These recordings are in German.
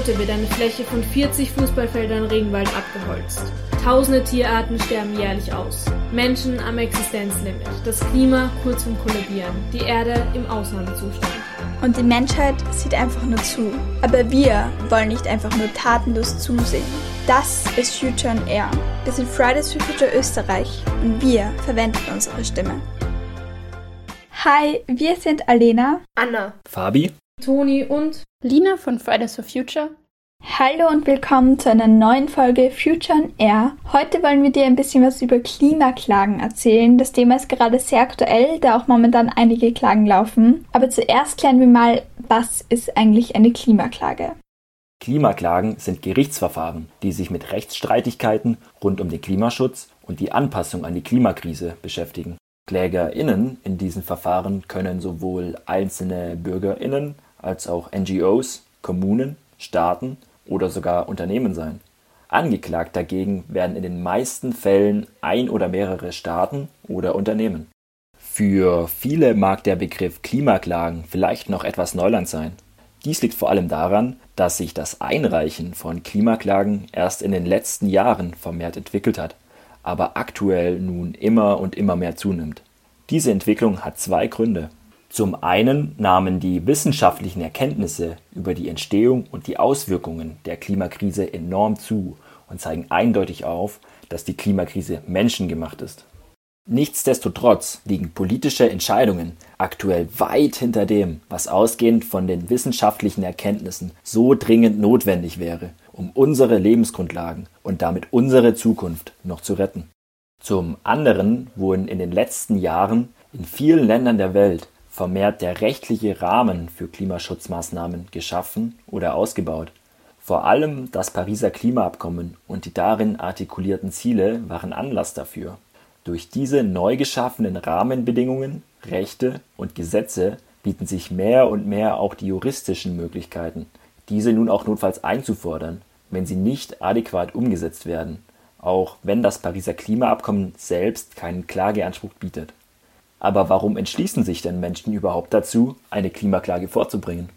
Minute wird eine Fläche von 40 Fußballfeldern Regenwald abgeholzt. Tausende Tierarten sterben jährlich aus. Menschen am Existenzlimit. Das Klima kurz vom Kollabieren. Die Erde im Ausnahmezustand. Und die Menschheit sieht einfach nur zu. Aber wir wollen nicht einfach nur tatenlos zusehen. Das ist Future on Air. Wir sind Fridays for Future Österreich und wir verwenden unsere Stimme. Hi, wir sind Alena, Anna, Fabi, Toni und Lina von Fridays for Future. Hallo und willkommen zu einer neuen Folge Future on Air. Heute wollen wir dir ein bisschen was über Klimaklagen erzählen. Das Thema ist gerade sehr aktuell, da auch momentan einige Klagen laufen. Aber zuerst klären wir mal, was ist eigentlich eine Klimaklage? Klimaklagen sind Gerichtsverfahren, die sich mit Rechtsstreitigkeiten rund um den Klimaschutz und die Anpassung an die Klimakrise beschäftigen. KlägerInnen in diesen Verfahren können sowohl einzelne BürgerInnen als auch NGOs, Kommunen, Staaten oder sogar Unternehmen sein. Angeklagt dagegen werden in den meisten Fällen ein oder mehrere Staaten oder Unternehmen. Für viele mag der Begriff Klimaklagen vielleicht noch etwas Neuland sein. Dies liegt vor allem daran, dass sich das Einreichen von Klimaklagen erst in den letzten Jahren vermehrt entwickelt hat, aber aktuell nun immer und immer mehr zunimmt. Diese Entwicklung hat zwei Gründe. Zum einen nahmen die wissenschaftlichen Erkenntnisse über die Entstehung und die Auswirkungen der Klimakrise enorm zu und zeigen eindeutig auf, dass die Klimakrise menschengemacht ist. Nichtsdestotrotz liegen politische Entscheidungen aktuell weit hinter dem, was ausgehend von den wissenschaftlichen Erkenntnissen so dringend notwendig wäre, um unsere Lebensgrundlagen und damit unsere Zukunft noch zu retten. Zum anderen wurden in den letzten Jahren in vielen Ländern der Welt vermehrt der rechtliche Rahmen für Klimaschutzmaßnahmen geschaffen oder ausgebaut. Vor allem das Pariser Klimaabkommen und die darin artikulierten Ziele waren Anlass dafür. Durch diese neu geschaffenen Rahmenbedingungen, Rechte und Gesetze bieten sich mehr und mehr auch die juristischen Möglichkeiten, diese nun auch notfalls einzufordern, wenn sie nicht adäquat umgesetzt werden, auch wenn das Pariser Klimaabkommen selbst keinen Klageanspruch bietet. Aber warum entschließen sich denn Menschen überhaupt dazu, eine Klimaklage vorzubringen?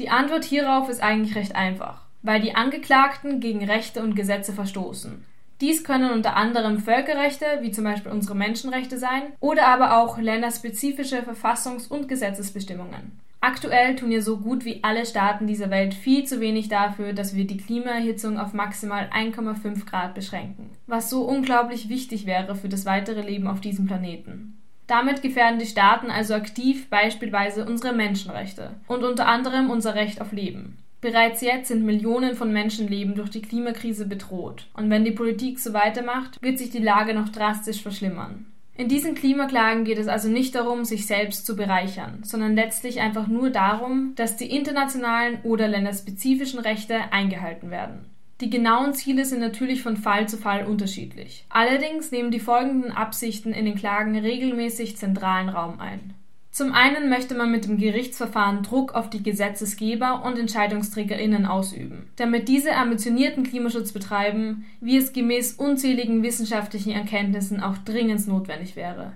Die Antwort hierauf ist eigentlich recht einfach, weil die Angeklagten gegen Rechte und Gesetze verstoßen. Dies können unter anderem Völkerrechte, wie zum Beispiel unsere Menschenrechte sein, oder aber auch länderspezifische Verfassungs- und Gesetzesbestimmungen. Aktuell tun ja so gut wie alle Staaten dieser Welt viel zu wenig dafür, dass wir die Klimaerhitzung auf maximal 1,5 Grad beschränken, was so unglaublich wichtig wäre für das weitere Leben auf diesem Planeten. Damit gefährden die Staaten also aktiv beispielsweise unsere Menschenrechte und unter anderem unser Recht auf Leben. Bereits jetzt sind Millionen von Menschenleben durch die Klimakrise bedroht, und wenn die Politik so weitermacht, wird sich die Lage noch drastisch verschlimmern. In diesen Klimaklagen geht es also nicht darum, sich selbst zu bereichern, sondern letztlich einfach nur darum, dass die internationalen oder länderspezifischen Rechte eingehalten werden. Die genauen Ziele sind natürlich von Fall zu Fall unterschiedlich. Allerdings nehmen die folgenden Absichten in den Klagen regelmäßig zentralen Raum ein. Zum einen möchte man mit dem Gerichtsverfahren Druck auf die Gesetzesgeber und Entscheidungsträgerinnen ausüben, damit diese ambitionierten Klimaschutz betreiben, wie es gemäß unzähligen wissenschaftlichen Erkenntnissen auch dringend notwendig wäre.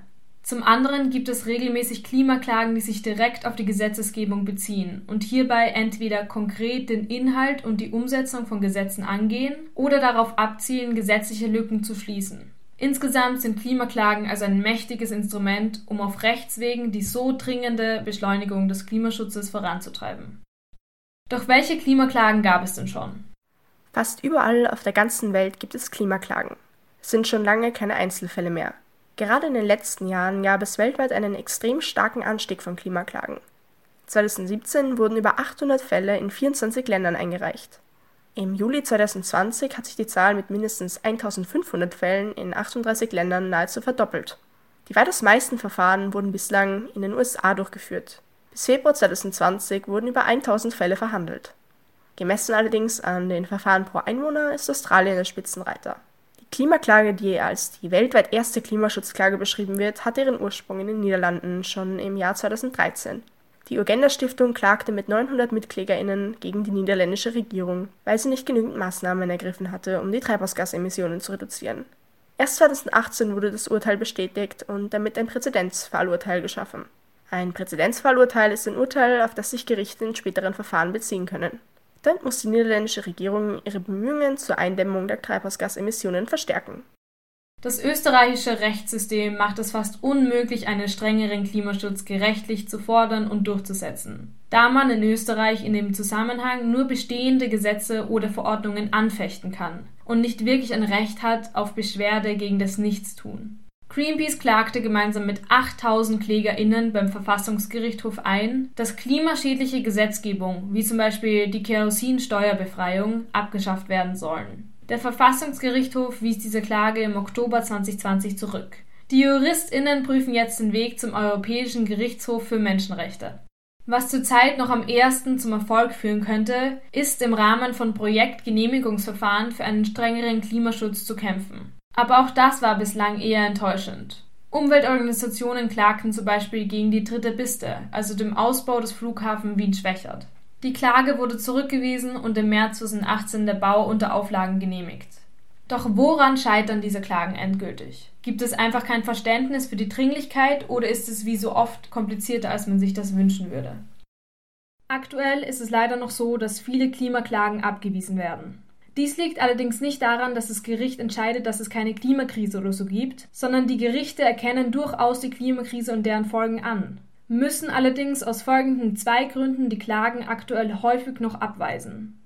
Zum anderen gibt es regelmäßig Klimaklagen, die sich direkt auf die Gesetzesgebung beziehen und hierbei entweder konkret den Inhalt und die Umsetzung von Gesetzen angehen oder darauf abzielen, gesetzliche Lücken zu schließen. Insgesamt sind Klimaklagen also ein mächtiges Instrument, um auf Rechtswegen die so dringende Beschleunigung des Klimaschutzes voranzutreiben. Doch welche Klimaklagen gab es denn schon? Fast überall auf der ganzen Welt gibt es Klimaklagen. Es sind schon lange keine Einzelfälle mehr. Gerade in den letzten Jahren gab es weltweit einen extrem starken Anstieg von Klimaklagen. 2017 wurden über 800 Fälle in 24 Ländern eingereicht. Im Juli 2020 hat sich die Zahl mit mindestens 1500 Fällen in 38 Ländern nahezu verdoppelt. Die weitaus meisten Verfahren wurden bislang in den USA durchgeführt. Bis Februar 2020 wurden über 1000 Fälle verhandelt. Gemessen allerdings an den Verfahren pro Einwohner ist Australien der Spitzenreiter. Klimaklage, die als die weltweit erste Klimaschutzklage beschrieben wird, hatte ihren Ursprung in den Niederlanden schon im Jahr 2013. Die Urgenda Stiftung klagte mit 900 MitklägerInnen gegen die niederländische Regierung, weil sie nicht genügend Maßnahmen ergriffen hatte, um die Treibhausgasemissionen zu reduzieren. Erst 2018 wurde das Urteil bestätigt und damit ein Präzedenzfallurteil geschaffen. Ein Präzedenzfallurteil ist ein Urteil, auf das sich Gerichte in späteren Verfahren beziehen können. Damit muss die niederländische Regierung ihre Bemühungen zur Eindämmung der Treibhausgasemissionen verstärken. Das österreichische Rechtssystem macht es fast unmöglich, einen strengeren Klimaschutz gerechtlich zu fordern und durchzusetzen, da man in Österreich in dem Zusammenhang nur bestehende Gesetze oder Verordnungen anfechten kann und nicht wirklich ein Recht hat auf Beschwerde gegen das Nichtstun. Greenpeace klagte gemeinsam mit 8000 KlägerInnen beim Verfassungsgerichtshof ein, dass klimaschädliche Gesetzgebung, wie zum Beispiel die Kerosinsteuerbefreiung, abgeschafft werden sollen. Der Verfassungsgerichtshof wies diese Klage im Oktober 2020 zurück. Die JuristInnen prüfen jetzt den Weg zum Europäischen Gerichtshof für Menschenrechte. Was zurzeit noch am ersten zum Erfolg führen könnte, ist im Rahmen von Projektgenehmigungsverfahren für einen strengeren Klimaschutz zu kämpfen. Aber auch das war bislang eher enttäuschend. Umweltorganisationen klagten zum Beispiel gegen die dritte Piste, also dem Ausbau des Flughafen Wien-Schwächert. Die Klage wurde zurückgewiesen und im März 2018 der Bau unter Auflagen genehmigt. Doch woran scheitern diese Klagen endgültig? Gibt es einfach kein Verständnis für die Dringlichkeit oder ist es wie so oft komplizierter, als man sich das wünschen würde? Aktuell ist es leider noch so, dass viele Klimaklagen abgewiesen werden. Dies liegt allerdings nicht daran, dass das Gericht entscheidet, dass es keine Klimakrise oder so gibt, sondern die Gerichte erkennen durchaus die Klimakrise und deren Folgen an müssen allerdings aus folgenden zwei Gründen die Klagen aktuell häufig noch abweisen.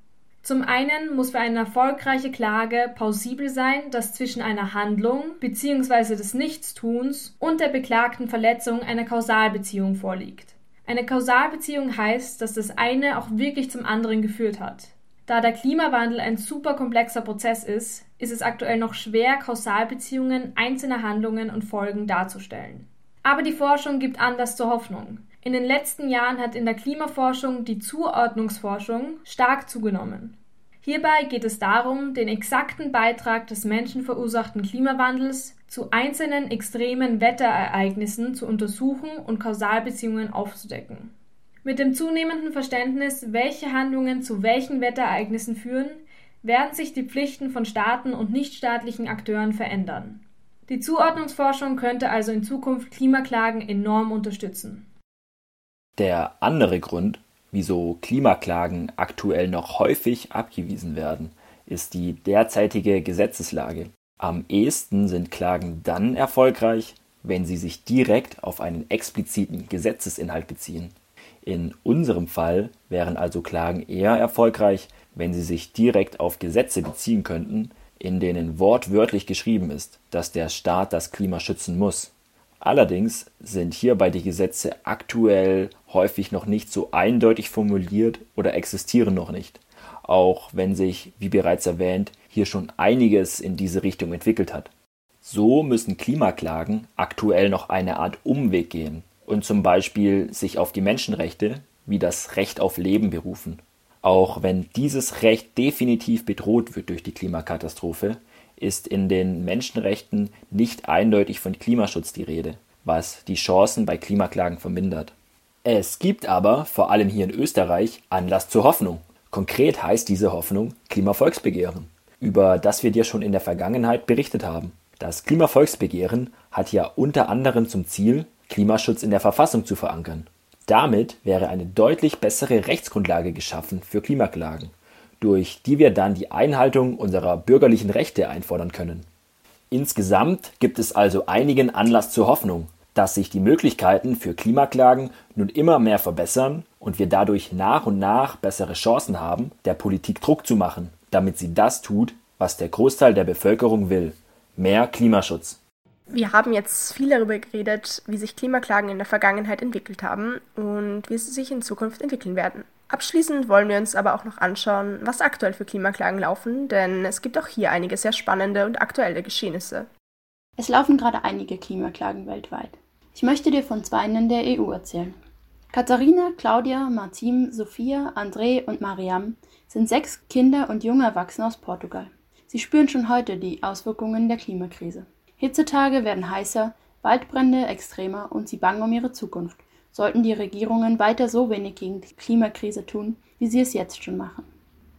Zum einen muss für eine erfolgreiche Klage plausibel sein, dass zwischen einer Handlung bzw. des Nichtstuns und der beklagten Verletzung eine Kausalbeziehung vorliegt. Eine Kausalbeziehung heißt, dass das eine auch wirklich zum anderen geführt hat. Da der Klimawandel ein super komplexer Prozess ist, ist es aktuell noch schwer, Kausalbeziehungen einzelner Handlungen und Folgen darzustellen. Aber die Forschung gibt Anlass zur Hoffnung. In den letzten Jahren hat in der Klimaforschung die Zuordnungsforschung stark zugenommen. Hierbei geht es darum, den exakten Beitrag des menschenverursachten Klimawandels zu einzelnen extremen Wetterereignissen zu untersuchen und Kausalbeziehungen aufzudecken. Mit dem zunehmenden Verständnis, welche Handlungen zu welchen Wetterereignissen führen, werden sich die Pflichten von Staaten und nichtstaatlichen Akteuren verändern. Die Zuordnungsforschung könnte also in Zukunft Klimaklagen enorm unterstützen. Der andere Grund, wieso Klimaklagen aktuell noch häufig abgewiesen werden, ist die derzeitige Gesetzeslage. Am ehesten sind Klagen dann erfolgreich, wenn sie sich direkt auf einen expliziten Gesetzesinhalt beziehen. In unserem Fall wären also Klagen eher erfolgreich, wenn sie sich direkt auf Gesetze beziehen könnten, in denen wortwörtlich geschrieben ist, dass der Staat das Klima schützen muss. Allerdings sind hierbei die Gesetze aktuell häufig noch nicht so eindeutig formuliert oder existieren noch nicht, auch wenn sich, wie bereits erwähnt, hier schon einiges in diese Richtung entwickelt hat. So müssen Klimaklagen aktuell noch eine Art Umweg gehen und zum Beispiel sich auf die Menschenrechte wie das Recht auf Leben berufen. Auch wenn dieses Recht definitiv bedroht wird durch die Klimakatastrophe, ist in den Menschenrechten nicht eindeutig von Klimaschutz die Rede, was die Chancen bei Klimaklagen vermindert. Es gibt aber, vor allem hier in Österreich, Anlass zur Hoffnung. Konkret heißt diese Hoffnung Klimavolksbegehren, über das wir dir schon in der Vergangenheit berichtet haben. Das Klimavolksbegehren hat ja unter anderem zum Ziel, Klimaschutz in der Verfassung zu verankern. Damit wäre eine deutlich bessere Rechtsgrundlage geschaffen für Klimaklagen, durch die wir dann die Einhaltung unserer bürgerlichen Rechte einfordern können. Insgesamt gibt es also einigen Anlass zur Hoffnung, dass sich die Möglichkeiten für Klimaklagen nun immer mehr verbessern und wir dadurch nach und nach bessere Chancen haben, der Politik Druck zu machen, damit sie das tut, was der Großteil der Bevölkerung will. Mehr Klimaschutz. Wir haben jetzt viel darüber geredet, wie sich Klimaklagen in der Vergangenheit entwickelt haben und wie sie sich in Zukunft entwickeln werden. Abschließend wollen wir uns aber auch noch anschauen, was aktuell für Klimaklagen laufen, denn es gibt auch hier einige sehr spannende und aktuelle Geschehnisse. Es laufen gerade einige Klimaklagen weltweit. Ich möchte dir von zwei in der EU erzählen. Katharina, Claudia, Martim, Sophia, André und Mariam sind sechs Kinder und junge Erwachsene aus Portugal. Sie spüren schon heute die Auswirkungen der Klimakrise. Hitzetage werden heißer, Waldbrände extremer und sie bangen um ihre Zukunft, sollten die Regierungen weiter so wenig gegen die Klimakrise tun, wie sie es jetzt schon machen.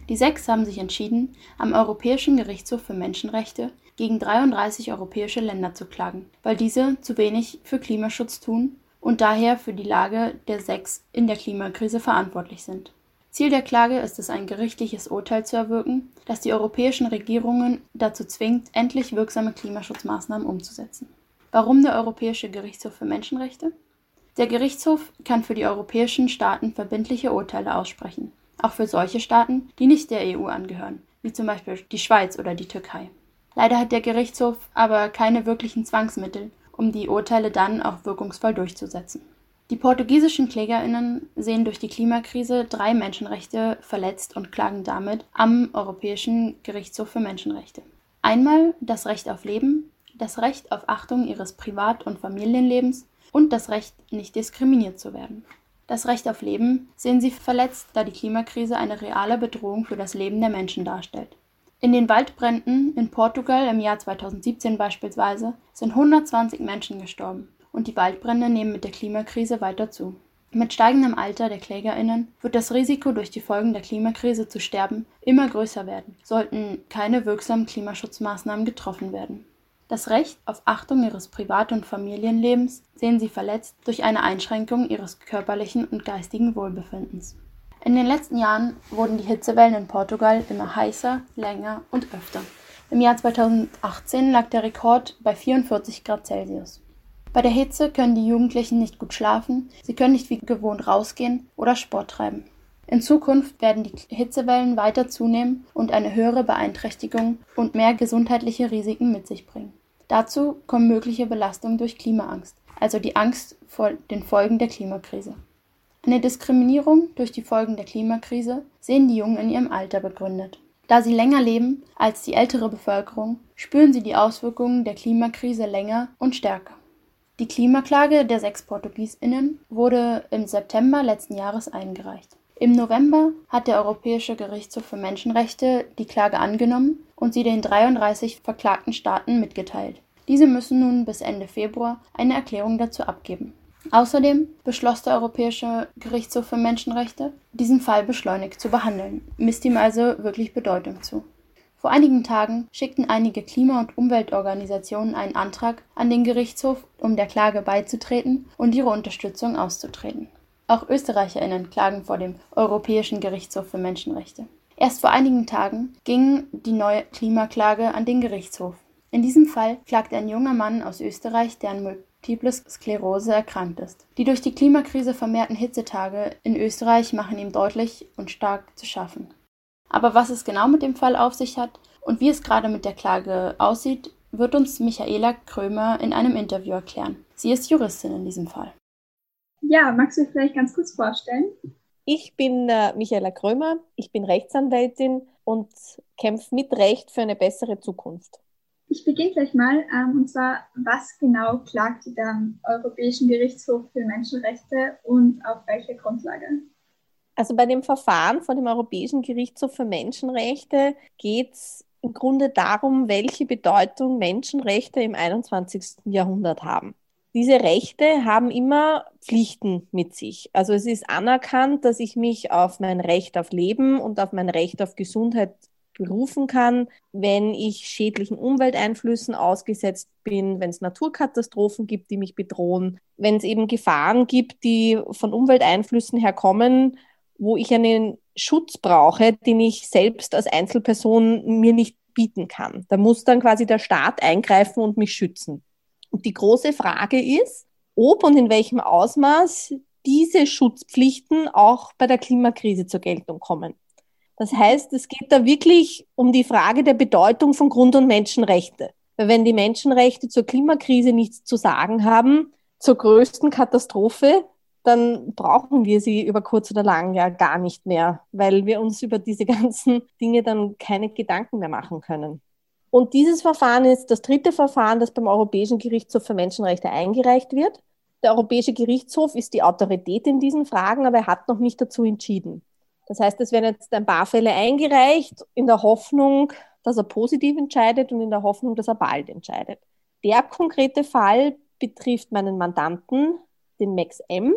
Die sechs haben sich entschieden, am Europäischen Gerichtshof für Menschenrechte gegen 33 europäische Länder zu klagen, weil diese zu wenig für Klimaschutz tun und daher für die Lage der sechs in der Klimakrise verantwortlich sind. Ziel der Klage ist es, ein gerichtliches Urteil zu erwirken, das die europäischen Regierungen dazu zwingt, endlich wirksame Klimaschutzmaßnahmen umzusetzen. Warum der Europäische Gerichtshof für Menschenrechte? Der Gerichtshof kann für die europäischen Staaten verbindliche Urteile aussprechen, auch für solche Staaten, die nicht der EU angehören, wie zum Beispiel die Schweiz oder die Türkei. Leider hat der Gerichtshof aber keine wirklichen Zwangsmittel, um die Urteile dann auch wirkungsvoll durchzusetzen. Die portugiesischen Klägerinnen sehen durch die Klimakrise drei Menschenrechte verletzt und klagen damit am Europäischen Gerichtshof für Menschenrechte. Einmal das Recht auf Leben, das Recht auf Achtung ihres Privat- und Familienlebens und das Recht, nicht diskriminiert zu werden. Das Recht auf Leben sehen sie verletzt, da die Klimakrise eine reale Bedrohung für das Leben der Menschen darstellt. In den Waldbränden in Portugal im Jahr 2017 beispielsweise sind 120 Menschen gestorben und die Waldbrände nehmen mit der Klimakrise weiter zu. Mit steigendem Alter der Klägerinnen wird das Risiko, durch die Folgen der Klimakrise zu sterben, immer größer werden, sollten keine wirksamen Klimaschutzmaßnahmen getroffen werden. Das Recht auf Achtung ihres Privat- und Familienlebens sehen sie verletzt durch eine Einschränkung ihres körperlichen und geistigen Wohlbefindens. In den letzten Jahren wurden die Hitzewellen in Portugal immer heißer, länger und öfter. Im Jahr 2018 lag der Rekord bei 44 Grad Celsius. Bei der Hitze können die Jugendlichen nicht gut schlafen, sie können nicht wie gewohnt rausgehen oder Sport treiben. In Zukunft werden die Hitzewellen weiter zunehmen und eine höhere Beeinträchtigung und mehr gesundheitliche Risiken mit sich bringen. Dazu kommen mögliche Belastungen durch Klimaangst, also die Angst vor den Folgen der Klimakrise. Eine Diskriminierung durch die Folgen der Klimakrise sehen die Jungen in ihrem Alter begründet. Da sie länger leben als die ältere Bevölkerung, spüren sie die Auswirkungen der Klimakrise länger und stärker. Die Klimaklage der sechs PortugiesInnen wurde im September letzten Jahres eingereicht. Im November hat der Europäische Gerichtshof für Menschenrechte die Klage angenommen und sie den 33 verklagten Staaten mitgeteilt. Diese müssen nun bis Ende Februar eine Erklärung dazu abgeben. Außerdem beschloss der Europäische Gerichtshof für Menschenrechte, diesen Fall beschleunigt zu behandeln, misst ihm also wirklich Bedeutung zu. Vor einigen Tagen schickten einige Klima- und Umweltorganisationen einen Antrag an den Gerichtshof, um der Klage beizutreten und ihre Unterstützung auszutreten. Auch Österreicherinnen klagen vor dem Europäischen Gerichtshof für Menschenrechte. Erst vor einigen Tagen ging die neue Klimaklage an den Gerichtshof. In diesem Fall klagt ein junger Mann aus Österreich, der an Multiple Sklerose erkrankt ist. Die durch die Klimakrise vermehrten Hitzetage in Österreich machen ihm deutlich und stark zu schaffen. Aber was es genau mit dem Fall auf sich hat und wie es gerade mit der Klage aussieht, wird uns Michaela Krömer in einem Interview erklären. Sie ist Juristin in diesem Fall. Ja, magst du dich vielleicht ganz kurz vorstellen? Ich bin äh, Michaela Krömer, ich bin Rechtsanwältin und kämpfe mit Recht für eine bessere Zukunft. Ich beginne gleich mal, ähm, und zwar, was genau klagt ihr beim Europäischen Gerichtshof für Menschenrechte und auf welcher Grundlage? Also bei dem Verfahren vor dem Europäischen Gerichtshof für Menschenrechte geht es im Grunde darum, welche Bedeutung Menschenrechte im 21. Jahrhundert haben. Diese Rechte haben immer Pflichten mit sich. Also es ist anerkannt, dass ich mich auf mein Recht auf Leben und auf mein Recht auf Gesundheit berufen kann, wenn ich schädlichen Umwelteinflüssen ausgesetzt bin, wenn es Naturkatastrophen gibt, die mich bedrohen, wenn es eben Gefahren gibt, die von Umwelteinflüssen herkommen, wo ich einen Schutz brauche, den ich selbst als Einzelperson mir nicht bieten kann. Da muss dann quasi der Staat eingreifen und mich schützen. Und die große Frage ist, ob und in welchem Ausmaß diese Schutzpflichten auch bei der Klimakrise zur Geltung kommen. Das heißt, es geht da wirklich um die Frage der Bedeutung von Grund- und Menschenrechte. Weil wenn die Menschenrechte zur Klimakrise nichts zu sagen haben, zur größten Katastrophe, dann brauchen wir sie über kurz oder lang ja gar nicht mehr, weil wir uns über diese ganzen Dinge dann keine Gedanken mehr machen können. Und dieses Verfahren ist das dritte Verfahren, das beim Europäischen Gerichtshof für Menschenrechte eingereicht wird. Der Europäische Gerichtshof ist die Autorität in diesen Fragen, aber er hat noch nicht dazu entschieden. Das heißt, es werden jetzt ein paar Fälle eingereicht in der Hoffnung, dass er positiv entscheidet und in der Hoffnung, dass er bald entscheidet. Der konkrete Fall betrifft meinen Mandanten, den Max M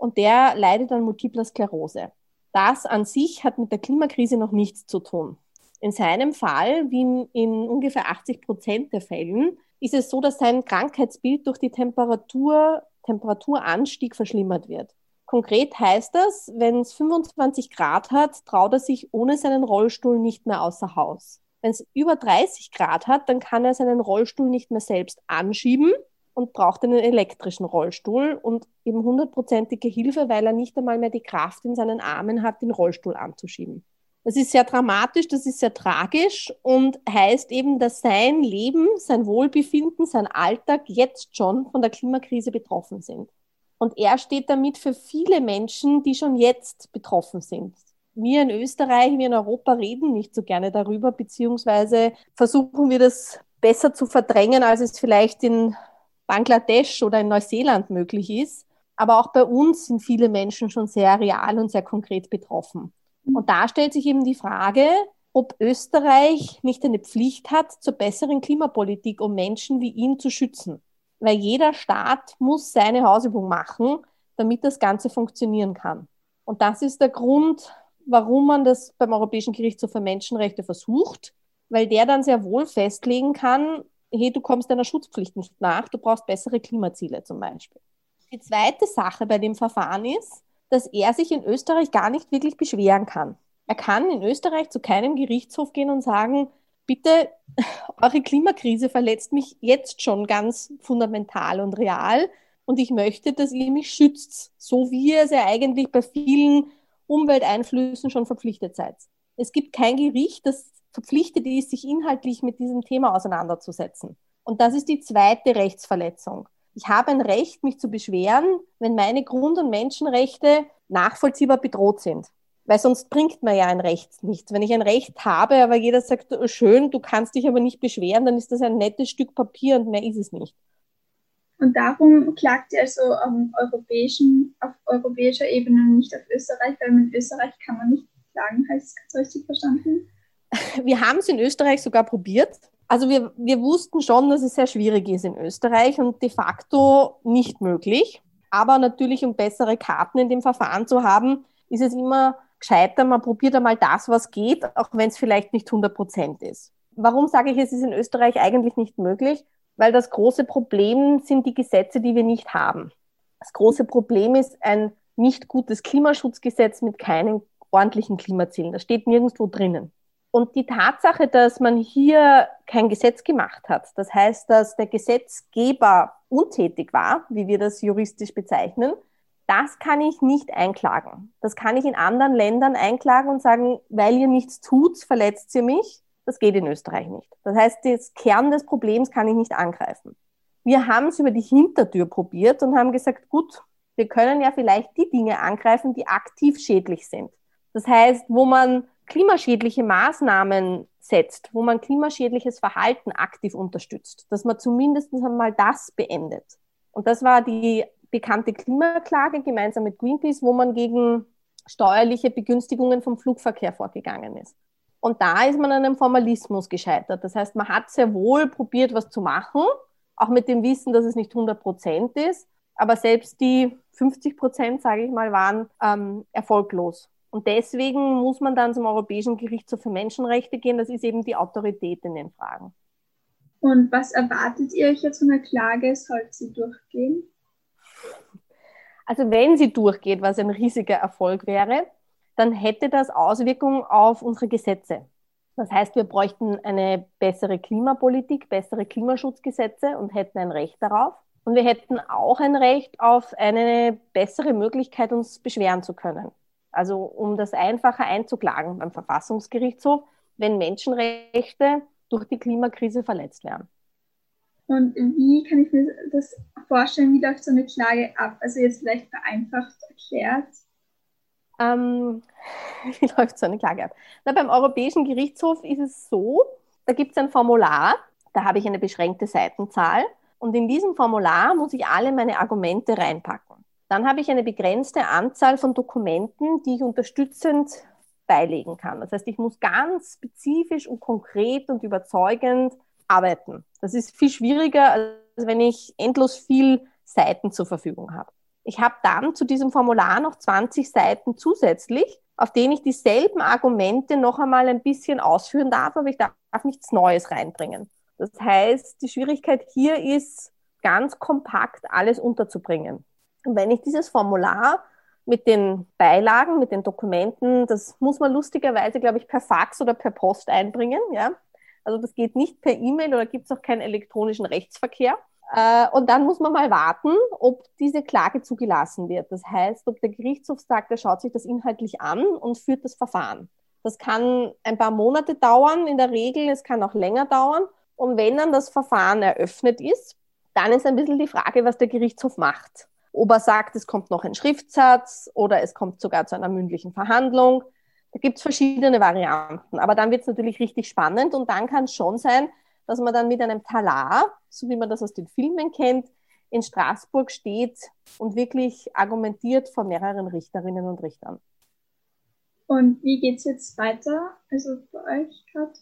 und der leidet an multipler Sklerose. Das an sich hat mit der Klimakrise noch nichts zu tun. In seinem Fall, wie in, ungefähr 80 Prozent der Fällen, ist es so, dass sein Krankheitsbild durch die Temperatur, Temperaturanstieg verschlimmert wird. Konkret heißt das, wenn es 25 Grad hat, traut er sich ohne seinen Rollstuhl nicht mehr außer Haus. Wenn es über 30 Grad hat, dann kann er seinen Rollstuhl nicht mehr selbst anschieben und braucht einen elektrischen Rollstuhl und eben hundertprozentige Hilfe, weil er nicht einmal mehr die Kraft in seinen Armen hat, den Rollstuhl anzuschieben. Das ist sehr dramatisch, das ist sehr tragisch und heißt eben, dass sein Leben, sein Wohlbefinden, sein Alltag jetzt schon von der Klimakrise betroffen sind. Und er steht damit für viele Menschen, die schon jetzt betroffen sind. Wir in Österreich, wir in Europa reden nicht so gerne darüber, beziehungsweise versuchen wir das besser zu verdrängen, als es vielleicht in Bangladesch oder in Neuseeland möglich ist. Aber auch bei uns sind viele Menschen schon sehr real und sehr konkret betroffen. Und da stellt sich eben die Frage, ob Österreich nicht eine Pflicht hat zur besseren Klimapolitik, um Menschen wie ihn zu schützen weil jeder Staat muss seine Hausübung machen, damit das Ganze funktionieren kann. Und das ist der Grund, warum man das beim Europäischen Gerichtshof für Menschenrechte versucht, weil der dann sehr wohl festlegen kann, hey, du kommst deiner Schutzpflicht nicht nach, du brauchst bessere Klimaziele zum Beispiel. Die zweite Sache bei dem Verfahren ist, dass er sich in Österreich gar nicht wirklich beschweren kann. Er kann in Österreich zu keinem Gerichtshof gehen und sagen, bitte, eure Klimakrise verletzt mich jetzt schon ganz fundamental und real und ich möchte, dass ihr mich schützt, so wie ihr es ja eigentlich bei vielen Umwelteinflüssen schon verpflichtet seid. Es gibt kein Gericht, das verpflichtet ist, sich inhaltlich mit diesem Thema auseinanderzusetzen. Und das ist die zweite Rechtsverletzung. Ich habe ein Recht, mich zu beschweren, wenn meine Grund- und Menschenrechte nachvollziehbar bedroht sind. Weil sonst bringt man ja ein Recht nichts. Wenn ich ein Recht habe, aber jeder sagt, oh, schön, du kannst dich aber nicht beschweren, dann ist das ein nettes Stück Papier und mehr ist es nicht. Und darum klagt ihr also auf, europäischen, auf europäischer Ebene nicht auf Österreich, weil in Österreich kann man nicht klagen, heißt es ganz richtig verstanden? Wir haben es in Österreich sogar probiert. Also wir, wir wussten schon, dass es sehr schwierig ist in Österreich und de facto nicht möglich. Aber natürlich, um bessere Karten in dem Verfahren zu haben, ist es immer gescheiter, man probiert einmal das, was geht, auch wenn es vielleicht nicht 100 Prozent ist. Warum sage ich, es ist in Österreich eigentlich nicht möglich? Weil das große Problem sind die Gesetze, die wir nicht haben. Das große Problem ist ein nicht gutes Klimaschutzgesetz mit keinen ordentlichen Klimazielen. Das steht nirgendwo drinnen. Und die Tatsache, dass man hier kein Gesetz gemacht hat, das heißt, dass der Gesetzgeber untätig war, wie wir das juristisch bezeichnen, das kann ich nicht einklagen. Das kann ich in anderen Ländern einklagen und sagen, weil ihr nichts tut, verletzt ihr mich. Das geht in Österreich nicht. Das heißt, das Kern des Problems kann ich nicht angreifen. Wir haben es über die Hintertür probiert und haben gesagt, gut, wir können ja vielleicht die Dinge angreifen, die aktiv schädlich sind. Das heißt, wo man klimaschädliche Maßnahmen setzt, wo man klimaschädliches Verhalten aktiv unterstützt, dass man zumindest einmal das beendet. Und das war die bekannte Klimaklage gemeinsam mit Greenpeace, wo man gegen steuerliche Begünstigungen vom Flugverkehr vorgegangen ist. Und da ist man an einem Formalismus gescheitert. Das heißt, man hat sehr wohl probiert, was zu machen, auch mit dem Wissen, dass es nicht 100 Prozent ist. Aber selbst die 50 Prozent, sage ich mal, waren ähm, erfolglos. Und deswegen muss man dann zum Europäischen Gerichtshof für Menschenrechte gehen. Das ist eben die Autorität in den Fragen. Und was erwartet ihr euch jetzt von der Klage? Soll sie durchgehen? Also wenn sie durchgeht, was ein riesiger Erfolg wäre, dann hätte das Auswirkungen auf unsere Gesetze. Das heißt, wir bräuchten eine bessere Klimapolitik, bessere Klimaschutzgesetze und hätten ein Recht darauf. Und wir hätten auch ein Recht auf eine bessere Möglichkeit, uns beschweren zu können. Also um das einfacher einzuklagen beim Verfassungsgerichtshof, wenn Menschenrechte durch die Klimakrise verletzt werden. Und wie kann ich mir das vorstellen, wie läuft so eine Klage ab? Also jetzt vielleicht vereinfacht erklärt. Ähm, wie läuft so eine Klage ab? Na, beim Europäischen Gerichtshof ist es so, da gibt es ein Formular, da habe ich eine beschränkte Seitenzahl und in diesem Formular muss ich alle meine Argumente reinpacken. Dann habe ich eine begrenzte Anzahl von Dokumenten, die ich unterstützend beilegen kann. Das heißt, ich muss ganz spezifisch und konkret und überzeugend arbeiten. Das ist viel schwieriger, als wenn ich endlos viel Seiten zur Verfügung habe. Ich habe dann zu diesem Formular noch 20 Seiten zusätzlich, auf denen ich dieselben Argumente noch einmal ein bisschen ausführen darf, aber ich darf nichts Neues reinbringen. Das heißt, die Schwierigkeit hier ist, ganz kompakt alles unterzubringen. Wenn ich dieses Formular mit den Beilagen, mit den Dokumenten. Das muss man lustigerweise, glaube ich, per Fax oder per Post einbringen. Ja? Also das geht nicht per E-Mail oder gibt es auch keinen elektronischen Rechtsverkehr. Äh, und dann muss man mal warten, ob diese Klage zugelassen wird. Das heißt, ob der Gerichtshof sagt, er schaut sich das inhaltlich an und führt das Verfahren. Das kann ein paar Monate dauern in der Regel, es kann auch länger dauern. Und wenn dann das Verfahren eröffnet ist, dann ist ein bisschen die Frage, was der Gerichtshof macht. Ob er sagt, es kommt noch ein Schriftsatz oder es kommt sogar zu einer mündlichen Verhandlung. Da gibt es verschiedene Varianten. Aber dann wird es natürlich richtig spannend und dann kann es schon sein, dass man dann mit einem Talar, so wie man das aus den Filmen kennt, in Straßburg steht und wirklich argumentiert vor mehreren Richterinnen und Richtern. Und wie geht es jetzt weiter? Also bei euch gerade?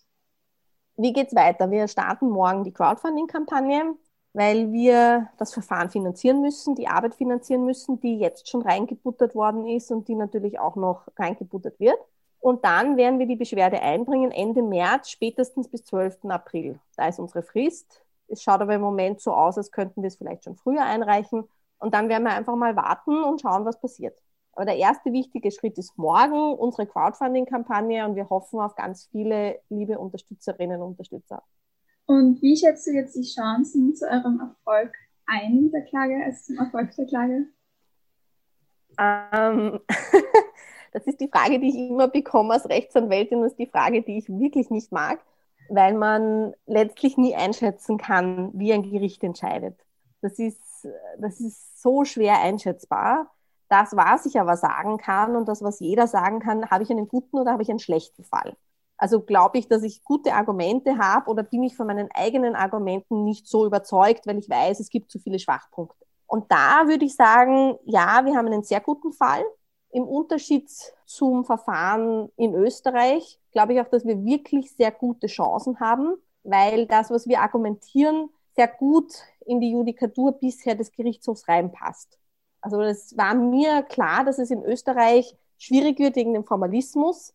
Wie geht es weiter? Wir starten morgen die Crowdfunding-Kampagne, weil wir das Verfahren finanzieren müssen, die Arbeit finanzieren müssen, die jetzt schon reingebuttert worden ist und die natürlich auch noch reingebuttert wird. Und dann werden wir die Beschwerde einbringen Ende März, spätestens bis 12. April. Da ist unsere Frist. Es schaut aber im Moment so aus, als könnten wir es vielleicht schon früher einreichen. Und dann werden wir einfach mal warten und schauen, was passiert. Aber der erste wichtige Schritt ist morgen unsere Crowdfunding-Kampagne und wir hoffen auf ganz viele liebe Unterstützerinnen und Unterstützer. Und wie schätzt du jetzt die Chancen zu eurem Erfolg ein, der Klage, also zum Erfolg der Klage? Ähm, Das ist die Frage, die ich immer bekomme als Rechtsanwältin das ist die Frage, die ich wirklich nicht mag, weil man letztlich nie einschätzen kann, wie ein Gericht entscheidet. Das ist, das ist so schwer einschätzbar. Das, was ich aber sagen kann und das, was jeder sagen kann, habe ich einen guten oder habe ich einen schlechten Fall? Also glaube ich, dass ich gute Argumente habe oder bin ich von meinen eigenen Argumenten nicht so überzeugt, weil ich weiß, es gibt zu viele Schwachpunkte. Und da würde ich sagen, ja, wir haben einen sehr guten Fall. Im Unterschied zum Verfahren in Österreich glaube ich auch, dass wir wirklich sehr gute Chancen haben, weil das, was wir argumentieren, sehr gut in die Judikatur bisher des Gerichtshofs reinpasst. Also es war mir klar, dass es in Österreich schwierig wird wegen dem Formalismus.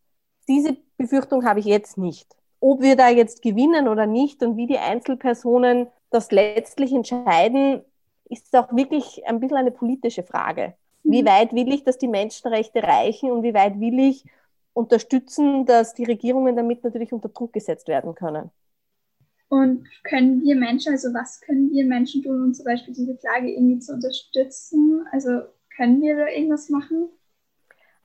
Diese Befürchtung habe ich jetzt nicht. Ob wir da jetzt gewinnen oder nicht und wie die Einzelpersonen das letztlich entscheiden, ist auch wirklich ein bisschen eine politische Frage. Wie mhm. weit will ich, dass die Menschenrechte reichen und wie weit will ich unterstützen, dass die Regierungen damit natürlich unter Druck gesetzt werden können? Und können wir Menschen, also was können wir Menschen tun, um zum Beispiel diese Klage irgendwie zu unterstützen? Also können wir da irgendwas machen?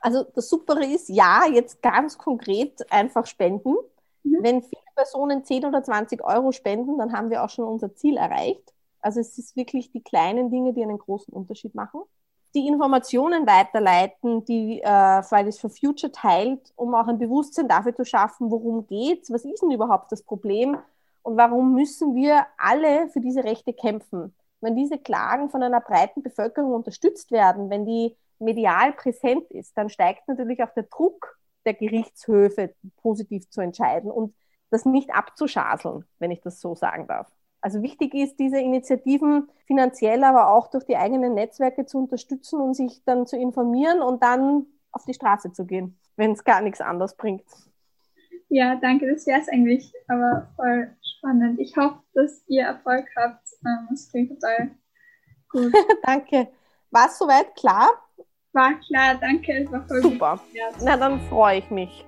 Also das Super ist, ja, jetzt ganz konkret einfach spenden. Mhm. Wenn viele Personen 10 oder 20 Euro spenden, dann haben wir auch schon unser Ziel erreicht. Also es ist wirklich die kleinen Dinge, die einen großen Unterschied machen die Informationen weiterleiten, die äh, Fridays for Future teilt, um auch ein Bewusstsein dafür zu schaffen, worum geht's, was ist denn überhaupt das Problem und warum müssen wir alle für diese Rechte kämpfen. Wenn diese Klagen von einer breiten Bevölkerung unterstützt werden, wenn die medial präsent ist, dann steigt natürlich auch der Druck der Gerichtshöfe positiv zu entscheiden und das nicht abzuschaseln, wenn ich das so sagen darf. Also wichtig ist, diese Initiativen finanziell, aber auch durch die eigenen Netzwerke zu unterstützen und sich dann zu informieren und dann auf die Straße zu gehen, wenn es gar nichts anderes bringt. Ja, danke, das wäre es eigentlich, aber voll spannend. Ich hoffe, dass ihr Erfolg habt. Ähm, es klingt total gut. danke. War es soweit klar? War klar, danke. Es war voll Super. Gut. Na, dann freue ich mich.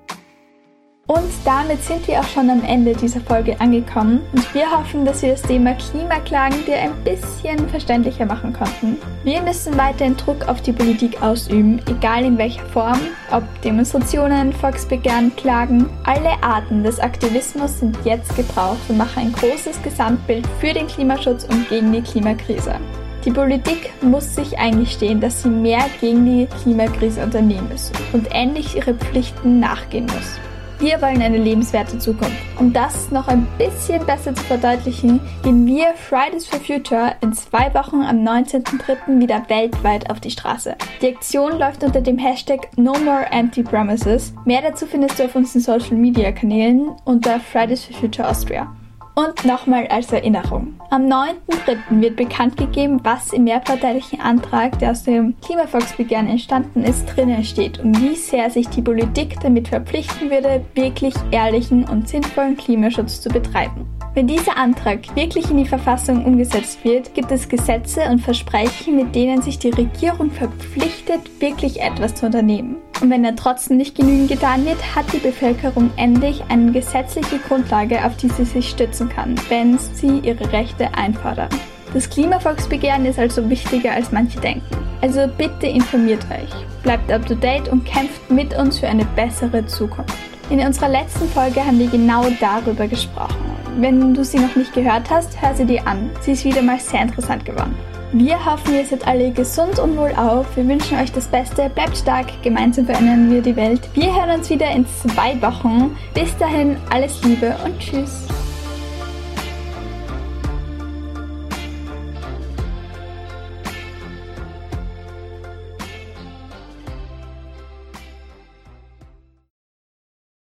Und damit sind wir auch schon am Ende dieser Folge angekommen und wir hoffen, dass wir das Thema Klimaklagen dir ein bisschen verständlicher machen konnten. Wir müssen weiterhin Druck auf die Politik ausüben, egal in welcher Form, ob Demonstrationen, Volksbegehren, Klagen. Alle Arten des Aktivismus sind jetzt gebraucht und machen ein großes Gesamtbild für den Klimaschutz und gegen die Klimakrise. Die Politik muss sich eingestehen, dass sie mehr gegen die Klimakrise unternehmen muss und endlich ihre Pflichten nachgehen muss. Wir wollen eine lebenswerte Zukunft. Um das noch ein bisschen besser zu verdeutlichen, gehen wir Fridays for Future in zwei Wochen am 19.03. wieder weltweit auf die Straße. Die Aktion läuft unter dem Hashtag No More Empty Promises. Mehr dazu findest du auf unseren Social Media Kanälen unter Fridays for Future Austria. Und nochmal als Erinnerung. Am 9.3. wird bekannt gegeben, was im mehrparteilichen Antrag, der aus dem Klimavolksbegehren entstanden ist, drinnen steht und wie sehr sich die Politik damit verpflichten würde, wirklich ehrlichen und sinnvollen Klimaschutz zu betreiben. Wenn dieser Antrag wirklich in die Verfassung umgesetzt wird, gibt es Gesetze und Versprechen, mit denen sich die Regierung verpflichtet, wirklich etwas zu unternehmen. Und wenn er trotzdem nicht genügend getan wird, hat die Bevölkerung endlich eine gesetzliche Grundlage, auf die sie sich stützen kann, wenn sie ihre Rechte einfordern. Das Klimavolksbegehren ist also wichtiger als manche denken. Also bitte informiert euch, bleibt up to date und kämpft mit uns für eine bessere Zukunft. In unserer letzten Folge haben wir genau darüber gesprochen. Wenn du sie noch nicht gehört hast, hör sie dir an. Sie ist wieder mal sehr interessant geworden. Wir hoffen, ihr seid alle gesund und wohl auf. Wir wünschen euch das Beste. Bleibt stark. Gemeinsam verändern wir die Welt. Wir hören uns wieder in zwei Wochen. Bis dahin alles Liebe und Tschüss.